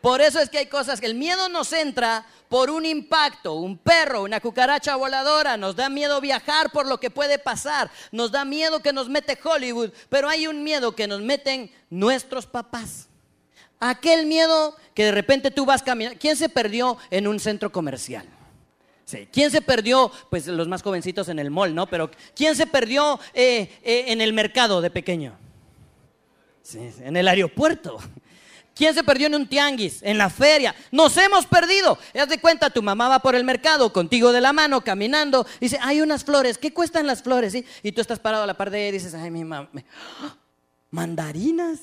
Por eso es que hay cosas que el miedo nos entra por un impacto, un perro, una cucaracha voladora, nos da miedo viajar por lo que puede pasar, nos da miedo que nos mete Hollywood, pero hay un miedo que nos meten nuestros papás. Aquel miedo que de repente tú vas caminando. ¿Quién se perdió en un centro comercial? Sí. ¿Quién se perdió? Pues los más jovencitos en el mall, ¿no? Pero ¿quién se perdió eh, eh, en el mercado de pequeño? Sí, en el aeropuerto. ¿Quién se perdió en un tianguis? En la feria. Nos hemos perdido. Haz de cuenta, tu mamá va por el mercado contigo de la mano, caminando. Dice, hay unas flores. ¿Qué cuestan las flores? Y tú estás parado a la par de ella y dices, ay, mi mamá. *gasps* ¿Mandarinas?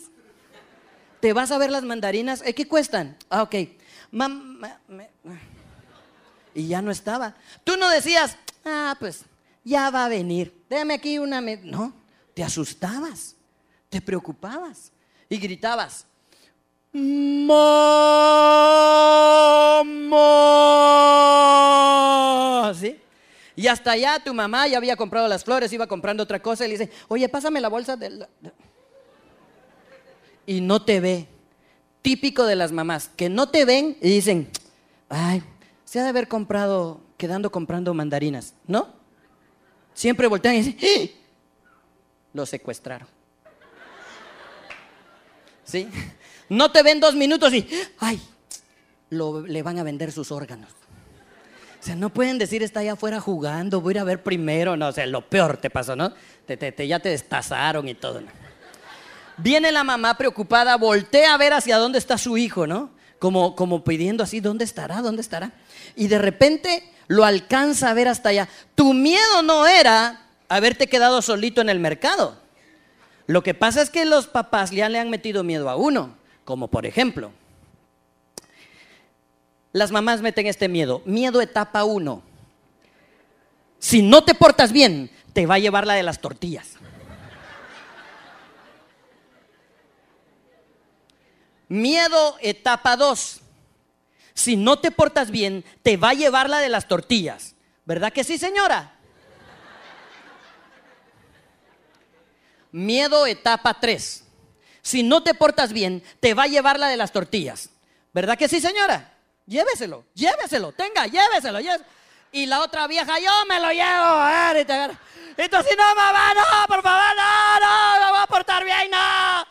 ¿Te vas a ver las mandarinas? ¿Eh, ¿Qué cuestan? Ah, ok. y ya no estaba. Tú no decías, ah, pues ya va a venir. Déjame aquí una... No, te asustabas, te preocupabas y gritabas, Mamá. ¿Sí? Y hasta allá tu mamá ya había comprado las flores, iba comprando otra cosa y le dice, oye, pásame la bolsa de Y no te ve. Típico de las mamás, que no te ven y dicen, ay, se ha de haber comprado, quedando comprando mandarinas, ¿no? Siempre voltean y dicen, ¡Ah! lo secuestraron. ¿Sí? No te ven dos minutos y, ay, le van a vender sus órganos. O sea, no pueden decir está allá afuera jugando, voy a ir a ver primero. No, o sea, lo peor te pasó, ¿no? Te, ya te destazaron y todo. Viene la mamá preocupada, voltea a ver hacia dónde está su hijo, ¿no? Como, como pidiendo así, ¿dónde estará? ¿Dónde estará? Y de repente lo alcanza a ver hasta allá. Tu miedo no era haberte quedado solito en el mercado. Lo que pasa es que los papás ya le han metido miedo a uno. Como por ejemplo, las mamás meten este miedo. Miedo etapa 1. Si no te portas bien, te va a llevar la de las tortillas. Miedo etapa 2. Si no te portas bien, te va a llevar la de las tortillas. ¿Verdad que sí, señora? Miedo etapa 3 si no te portas bien, te va a llevar la de las tortillas. ¿Verdad que sí, señora? Lléveselo, lléveselo, tenga, lléveselo. Y la otra vieja, yo me lo llevo. y, te tú así, no, mamá, no, por favor, no, no, me voy a portar bien, no.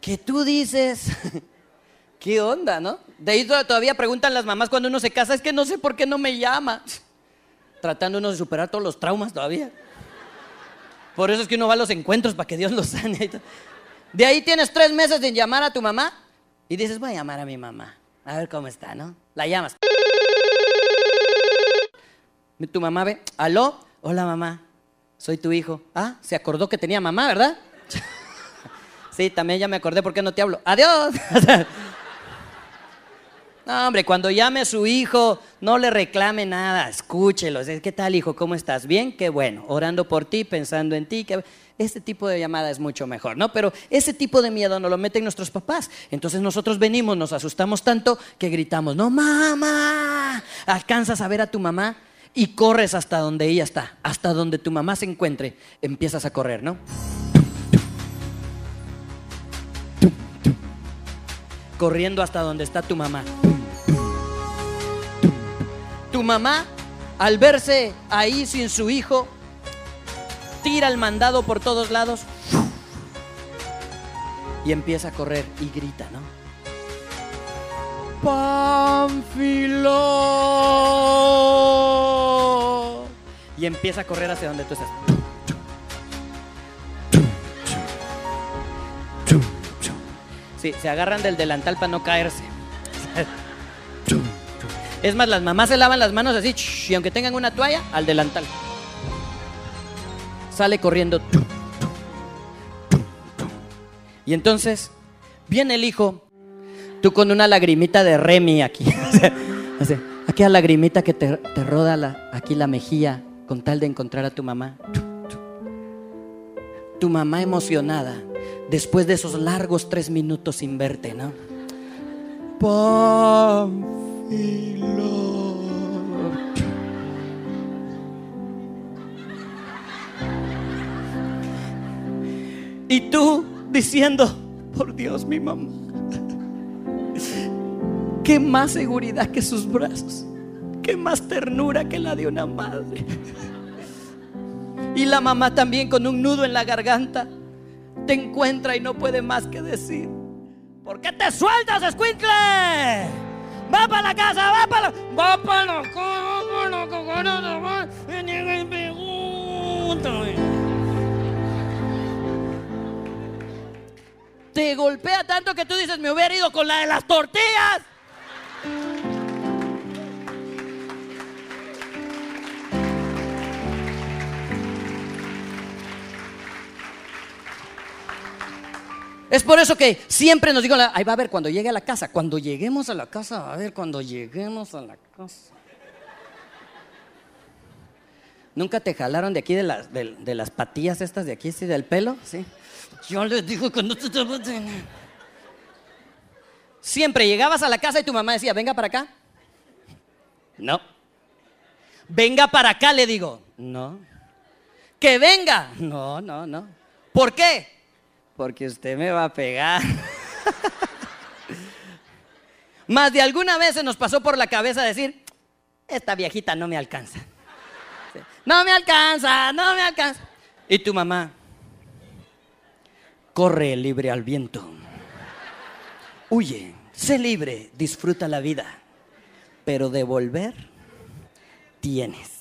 ¿Qué tú dices, *laughs* ¿Qué onda, no? De ahí todavía preguntan las mamás cuando uno se casa, es que no sé por qué no me llama. *laughs* Tratando uno de superar todos los traumas todavía. Por eso es que uno va a los encuentros para que Dios los sane. De ahí tienes tres meses sin llamar a tu mamá y dices, voy a llamar a mi mamá. A ver cómo está, ¿no? La llamas. Tu mamá ve, aló, hola mamá, soy tu hijo. Ah, se acordó que tenía mamá, ¿verdad? *laughs* sí, también ya me acordé por qué no te hablo. Adiós. *laughs* No, hombre, cuando llame a su hijo, no le reclame nada, escúchelo. ¿Qué tal, hijo? ¿Cómo estás? ¿Bien? Qué bueno. Orando por ti, pensando en ti. Este tipo de llamada es mucho mejor, ¿no? Pero ese tipo de miedo no lo meten nuestros papás. Entonces nosotros venimos, nos asustamos tanto que gritamos, no, mamá. Alcanzas a ver a tu mamá y corres hasta donde ella está, hasta donde tu mamá se encuentre. Empiezas a correr, ¿no? Corriendo hasta donde está tu mamá. Tu mamá, al verse ahí sin su hijo, tira el mandado por todos lados y empieza a correr y grita, ¿no? Panfilo. Y empieza a correr hacia donde tú estás. Sí, se agarran del delantal para no caerse. Es más, las mamás se lavan las manos así, y aunque tengan una toalla, al delantal. Sale corriendo. Y entonces viene el hijo, tú con una lagrimita de Remy aquí. *laughs* aquella lagrimita que te, roda aquí la mejilla con tal de encontrar a tu mamá. Tu mamá emocionada después de esos largos tres minutos sin verte, ¿no? Y tú diciendo, por Dios, mi mamá. Qué más seguridad que sus brazos. Qué más ternura que la de una madre. Y la mamá también con un nudo en la garganta te encuentra y no puede más que decir, ¿por qué te sueltas, escuincle? Va para la casa, va para la... Va para la casa, Te golpea tanto que tú dices, me hubiera ido con la de las tortillas. Es por eso que siempre nos digo, ahí va a ver cuando llegue a la casa, cuando lleguemos a la casa, a ver cuando lleguemos a la casa. ¿Nunca te jalaron de aquí de las, de, las patillas estas de aquí, sí, del pelo? Sí. Yo les digo que no te... Siempre llegabas a la casa y tu mamá decía, venga para acá. No. Venga para acá, le digo. No. Que venga. No, no, no. ¿Por qué? Porque usted me va a pegar. Más de alguna vez se nos pasó por la cabeza decir, esta viejita no me alcanza. No me alcanza, no me alcanza. Y tu mamá, corre libre al viento. Huye, sé libre, disfruta la vida. Pero de volver, tienes.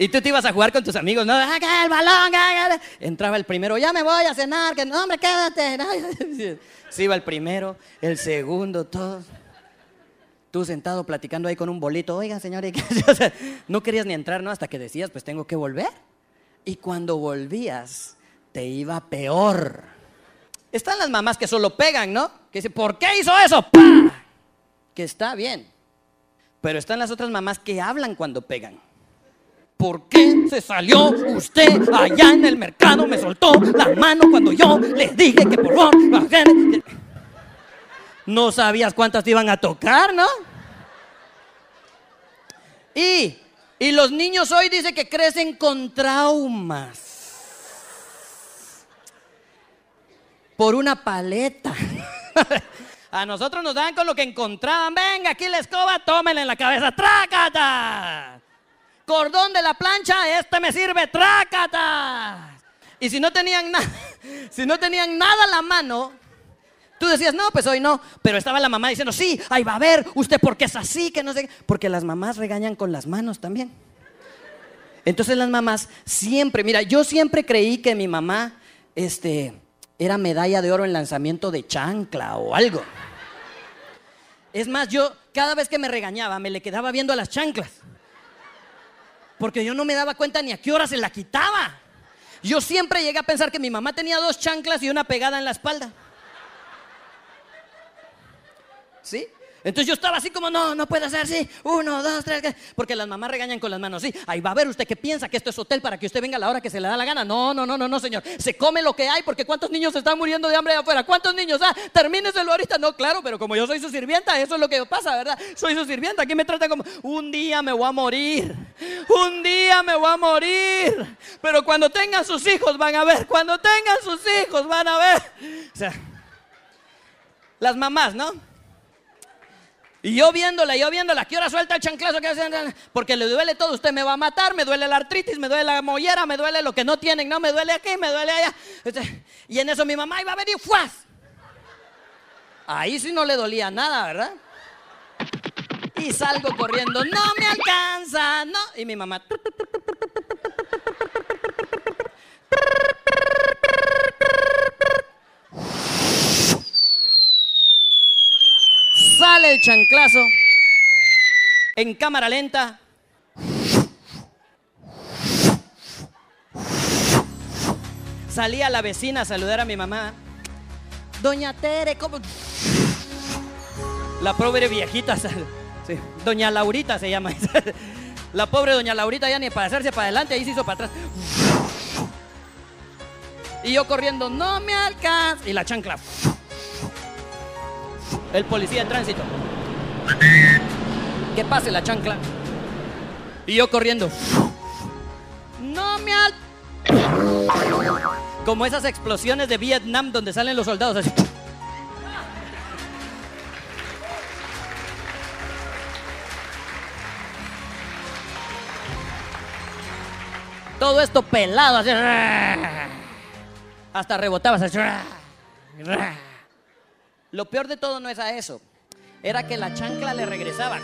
Y tú te ibas a jugar con tus amigos, ¿no? ¡Ah, el balón! Entraba el primero, ya me voy a cenar, que no, hombre, quédate. *laughs* Se iba el primero, el segundo, todos. Tú sentado platicando ahí con un bolito, oiga, señor, *laughs* no querías ni entrar, ¿no? Hasta que decías, pues tengo que volver. Y cuando volvías, te iba peor. Están las mamás que solo pegan, ¿no? Que dicen, ¿por qué hizo eso? Que está bien. Pero están las otras mamás que hablan cuando pegan. ¿Por qué se salió usted allá en el mercado? Me soltó la mano cuando yo le dije que por favor. No sabías cuántas te iban a tocar, ¿no? Y, y los niños hoy dicen que crecen con traumas. Por una paleta. *laughs* A nosotros nos dan con lo que encontraban. Venga, aquí la escoba, tómenla en la cabeza. ¡Trácata! Cordón de la plancha, este me sirve, trácata. Y si no tenían nada, *laughs* si no tenían nada a la mano, tú decías, no, pues hoy no. Pero estaba la mamá diciendo, sí, ahí va a ver, usted porque es así, que no sé. Porque las mamás regañan con las manos también. Entonces las mamás siempre, mira, yo siempre creí que mi mamá, este, era medalla de oro en lanzamiento de chancla o algo. Es más, yo cada vez que me regañaba me le quedaba viendo a las chanclas porque yo no me daba cuenta ni a qué hora se la quitaba. Yo siempre llegué a pensar que mi mamá tenía dos chanclas y una pegada en la espalda. ¿Sí? Entonces yo estaba así como, no, no puede ser, sí, uno, dos, tres, porque las mamás regañan con las manos, sí, ahí va a ver usted que piensa que esto es hotel para que usted venga a la hora que se le da la gana. No, no, no, no, no, señor, se come lo que hay porque cuántos niños están muriendo de hambre allá afuera, cuántos niños, ah, termíneselo ahorita, no, claro, pero como yo soy su sirvienta, eso es lo que pasa, ¿verdad? Soy su sirvienta, aquí me trata como, un día me voy a morir, un día me voy a morir, pero cuando tengan sus hijos van a ver, cuando tengan sus hijos van a ver. O sea, las mamás, ¿no? Y yo viéndola, yo viéndola, ¿qué hora suelta el chanclazo? Porque le duele todo, usted me va a matar, me duele la artritis, me duele la mollera, me duele lo que no tienen, no, me duele aquí, me duele allá. Este, y en eso mi mamá iba a venir, ¡fuas! Ahí sí no le dolía nada, ¿verdad? Y salgo corriendo, no me alcanza, no. Y mi mamá... El chanclazo en cámara lenta. Salía la vecina a saludar a mi mamá. Doña Tere, ¿cómo? La pobre viejita, Doña Laurita se llama. *laughs* La pobre Doña Laurita ya ni para hacerse para adelante, ahí se hizo para atrás. Y yo corriendo, no me alcanza. Y la chancla el policía de tránsito. Que pase la chancla. Y yo corriendo. No me al... Como esas explosiones de Vietnam donde salen los soldados así. Todo esto pelado así. Hasta rebotaba así. Lo peor de todo no es a eso. Era que la chancla le regresaba.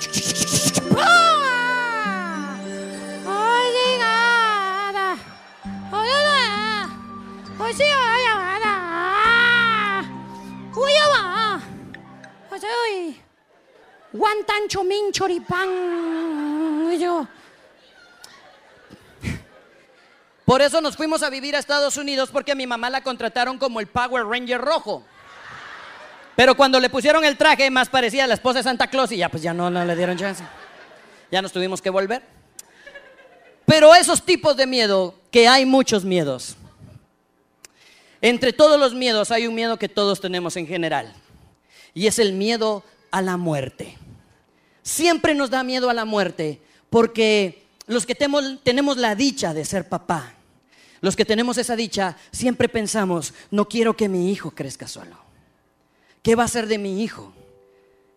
Guantancho min Por eso nos fuimos a vivir a Estados Unidos porque a mi mamá la contrataron como el Power Ranger rojo. Pero cuando le pusieron el traje, más parecía la esposa de Santa Claus y ya pues ya no, le dieron chance. Ya nos tuvimos que volver. Pero esos tipos de miedo, que hay muchos miedos. Entre todos los miedos hay un miedo que todos tenemos en general. Y es el miedo a la muerte. Siempre nos da miedo a la muerte porque los que tenemos la dicha de ser papá, los que tenemos esa dicha, siempre pensamos, no quiero que mi hijo crezca solo. ¿Qué va a ser de mi hijo?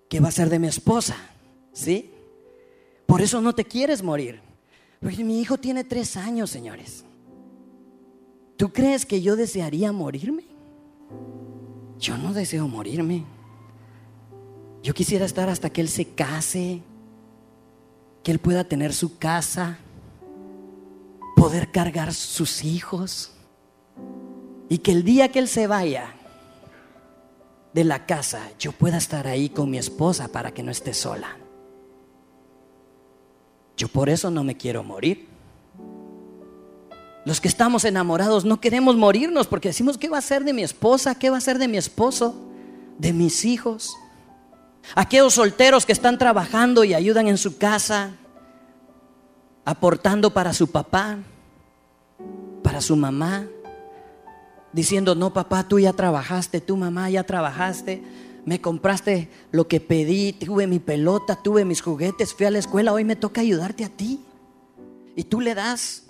¿Qué va a ser de mi esposa? ¿Sí? Por eso no te quieres morir. Porque mi hijo tiene tres años, señores. ¿Tú crees que yo desearía morirme? Yo no deseo morirme. Yo quisiera estar hasta que él se case, que él pueda tener su casa, poder cargar sus hijos y que el día que él se vaya, de la casa yo pueda estar ahí con mi esposa para que no esté sola. Yo por eso no me quiero morir. Los que estamos enamorados no queremos morirnos porque decimos, ¿qué va a ser de mi esposa? ¿Qué va a ser de mi esposo? ¿De mis hijos? Aquellos solteros que están trabajando y ayudan en su casa, aportando para su papá, para su mamá diciendo, no papá, tú ya trabajaste, tú mamá ya trabajaste, me compraste lo que pedí, tuve mi pelota, tuve mis juguetes, fui a la escuela, hoy me toca ayudarte a ti. Y tú le das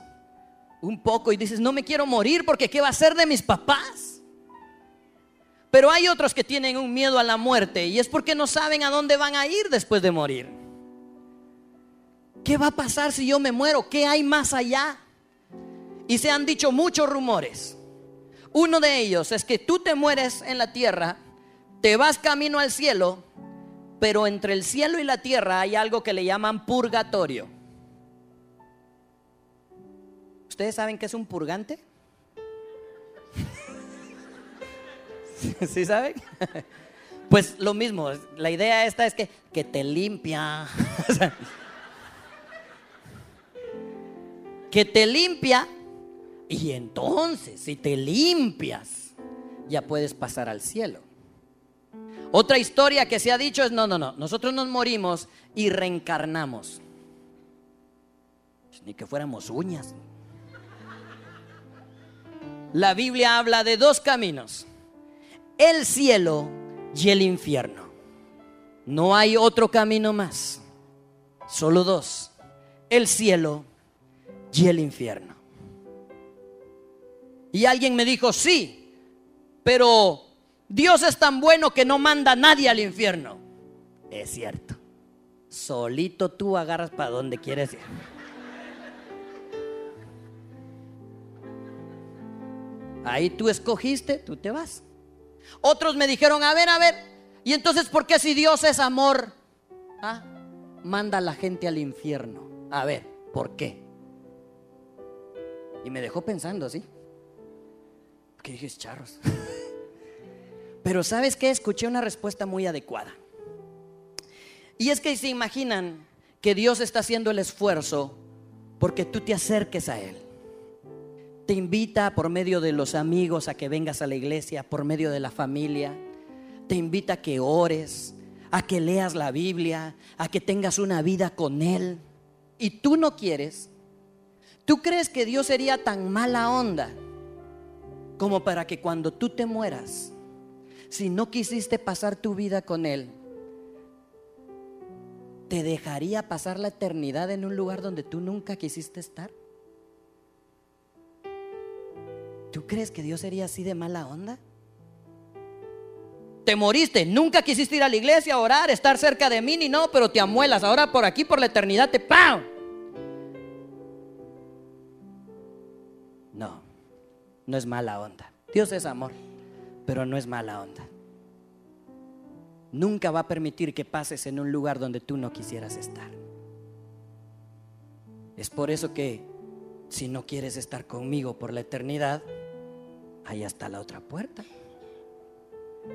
un poco y dices, no me quiero morir porque ¿qué va a ser de mis papás? Pero hay otros que tienen un miedo a la muerte y es porque no saben a dónde van a ir después de morir. ¿Qué va a pasar si yo me muero? ¿Qué hay más allá? Y se han dicho muchos rumores. Uno de ellos es que tú te mueres en la tierra, te vas camino al cielo, pero entre el cielo y la tierra hay algo que le llaman purgatorio. ¿Ustedes saben qué es un purgante? *laughs* ¿Sí saben? *laughs* Pues lo mismo, la idea esta es que, que te limpia. *laughs* que te limpia y entonces, si te limpias, ya puedes pasar al cielo. Otra historia que se ha dicho es, no, no, no, nosotros nos morimos y reencarnamos. Pues ni que fuéramos uñas. La Biblia habla de dos caminos, el cielo y el infierno. No hay otro camino más, solo dos, el cielo y el infierno. Y alguien me dijo, sí, pero Dios es tan bueno que no manda a nadie al infierno. Es cierto. Solito tú agarras para donde quieres ir. Ahí tú escogiste, tú te vas. Otros me dijeron, a ver, a ver, ¿y entonces por qué si Dios es amor? ¿Ah? Manda a la gente al infierno. A ver, ¿por qué? Y me dejó pensando así. ¿Qué dije, charros? *laughs* Pero ¿sabes qué? Escuché una respuesta muy adecuada. Y es que se imaginan que Dios está haciendo el esfuerzo porque tú te acerques a Él. Te invita por medio de los amigos a que vengas a la iglesia, por medio de la familia. Te invita a que ores, a que leas la Biblia, a que tengas una vida con Él. Y tú no quieres. ¿Tú crees que Dios sería tan mala onda como para que cuando tú te mueras, si no quisiste pasar tu vida con Él, ¿te dejaría pasar la eternidad en un lugar donde tú nunca quisiste estar? ¿Tú crees que Dios sería así de mala onda? Te moriste, nunca quisiste ir a la iglesia a orar, estar cerca de mí, ni no, pero te amuelas. Ahora por aquí, por la eternidad, te ¡pam! No, no es mala onda. Dios es amor, pero no es mala onda. Nunca va a permitir que pases en un lugar donde tú no quisieras estar. Es por eso que si no quieres estar conmigo por la eternidad, ahí está la otra puerta.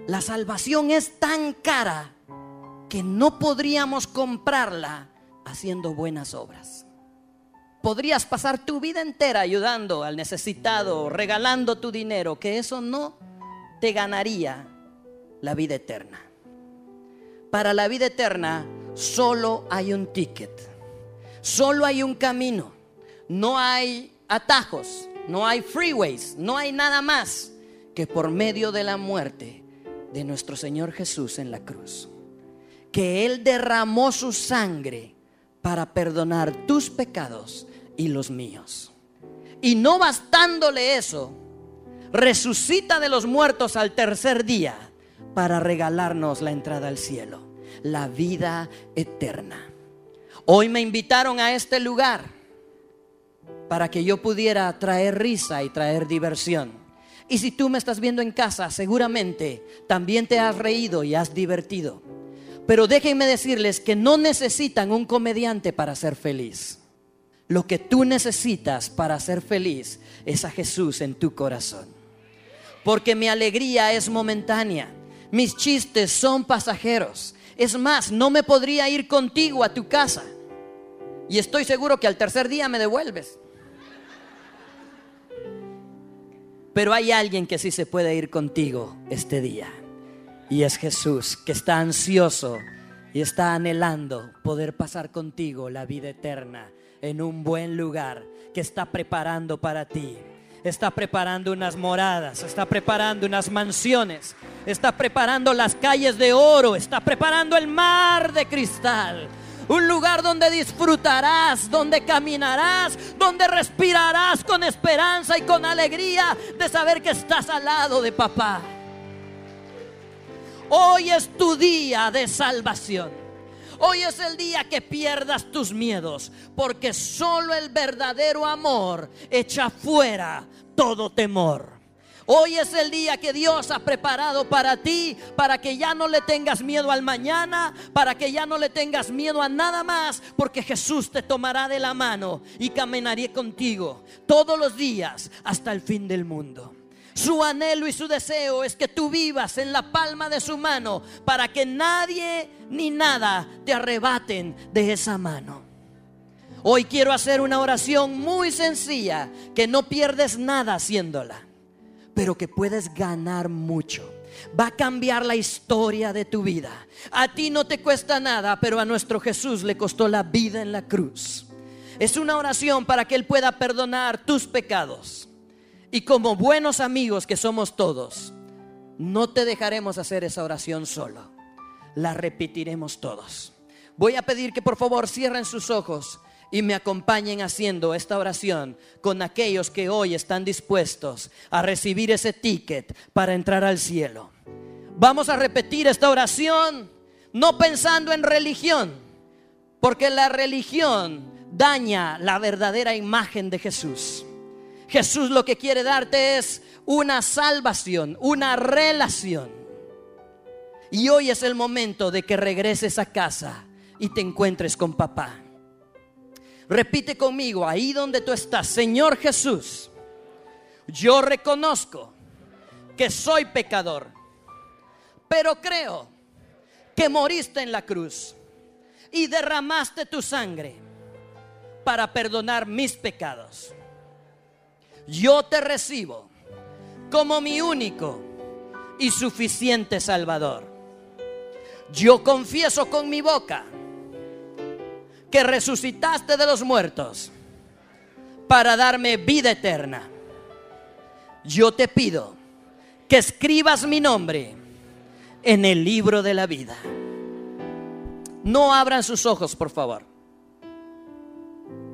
La salvación es tan cara que no podríamos comprarla haciendo buenas obras. Podrías pasar tu vida entera ayudando al necesitado, regalando tu dinero, que eso no te ganaría la vida eterna. Para la vida eterna solo hay un ticket, solo hay un camino, no hay atajos, no hay freeways, no hay nada más que por medio de la muerte de nuestro Señor Jesús en la cruz. Que Él derramó su sangre para perdonar tus pecados y los míos. Y no bastándole eso, resucita de los muertos al tercer día para regalarnos la entrada al cielo, la vida eterna. Hoy me invitaron a este lugar para que yo pudiera traer risa y traer diversión. Y si tú me estás viendo en casa, seguramente también te has reído y has divertido. Pero déjenme decirles que no necesitan un comediante para ser feliz. Lo que tú necesitas para ser feliz es a Jesús en tu corazón. Porque mi alegría es momentánea. Mis chistes son pasajeros. Es más, no me podría ir contigo a tu casa. Y estoy seguro que al tercer día me devuelves. Pero hay alguien que sí se puede ir contigo este día. Y es Jesús, que está ansioso y está anhelando poder pasar contigo la vida eterna en un buen lugar que está preparando para ti. Está preparando unas moradas, está preparando unas mansiones, está preparando las calles de oro, está preparando el mar de cristal. Un lugar donde disfrutarás, donde caminarás, donde respirarás con esperanza y con alegría de saber que estás al lado de papá. Hoy es tu día de salvación. Hoy es el día que pierdas tus miedos, porque solo el verdadero amor echa fuera todo temor. Hoy es el día que Dios ha preparado para ti, para que ya no le tengas miedo al mañana, para que ya no le tengas miedo a nada más, porque Jesús te tomará de la mano y caminaré contigo todos los días hasta el fin del mundo. Su anhelo y su deseo es que tú vivas en la palma de su mano para que nadie ni nada te arrebaten de esa mano. Hoy quiero hacer una oración muy sencilla, que no pierdes nada haciéndola, pero que puedes ganar mucho. va a cambiar la historia de tu vida. A ti no te cuesta nada, pero a nuestro Jesús le costó la vida en la cruz. Es una oración para que Él pueda perdonar tus pecados. Y como buenos amigos que somos todos, no te dejaremos hacer esa oración solo. La repetiremos todos. Voy a pedir que por favor cierren sus ojos y me acompañen haciendo esta oración con aquellos que hoy están dispuestos a recibir ese ticket para entrar al cielo. Vamos a repetir esta oración no pensando en religión, porque la religión daña la verdadera imagen de Jesús. Jesús lo que quiere darte es una salvación, una relación. Y hoy es el momento de que regreses a casa y te encuentres con papá. Repite conmigo, ahí donde tú estás, Señor Jesús, yo reconozco que soy pecador, pero creo que moriste en la cruz y derramaste tu sangre para perdonar mis pecados. Yo te recibo como mi único y suficiente Salvador. Yo confieso con mi boca que resucitaste de los muertos para darme vida eterna. Yo te pido que escribas mi nombre en el libro de la vida. No abran sus ojos, por favor.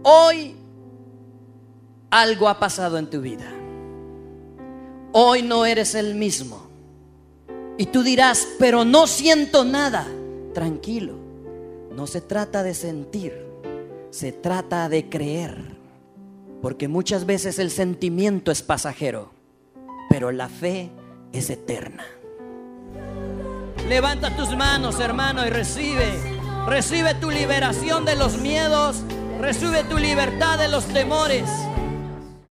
Hoy algo ha pasado en tu vida. Hoy no eres el mismo. Y tú dirás, pero no siento nada. Tranquilo. No se trata de sentir, se trata de creer. Porque muchas veces el sentimiento es pasajero, pero la fe es eterna. Levanta tus manos, hermano, y recibe. Recibe tu liberación de los miedos. Recibe tu libertad de los temores.